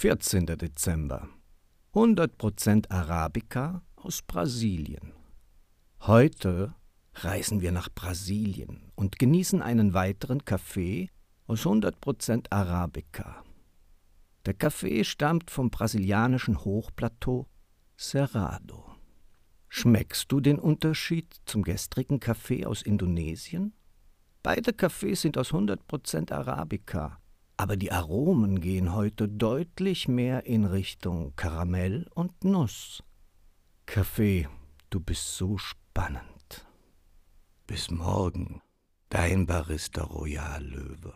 14. Dezember. 100% Arabica aus Brasilien. Heute reisen wir nach Brasilien und genießen einen weiteren Kaffee aus 100% Arabica. Der Kaffee stammt vom brasilianischen Hochplateau Cerrado. Schmeckst du den Unterschied zum gestrigen Kaffee aus Indonesien? Beide Kaffees sind aus 100% Arabica, aber die Aromen gehen heute deutlich mehr in Richtung Karamell und Nuss. Kaffee, du bist so spannend. Bis morgen, dein Barista Royal Löwe.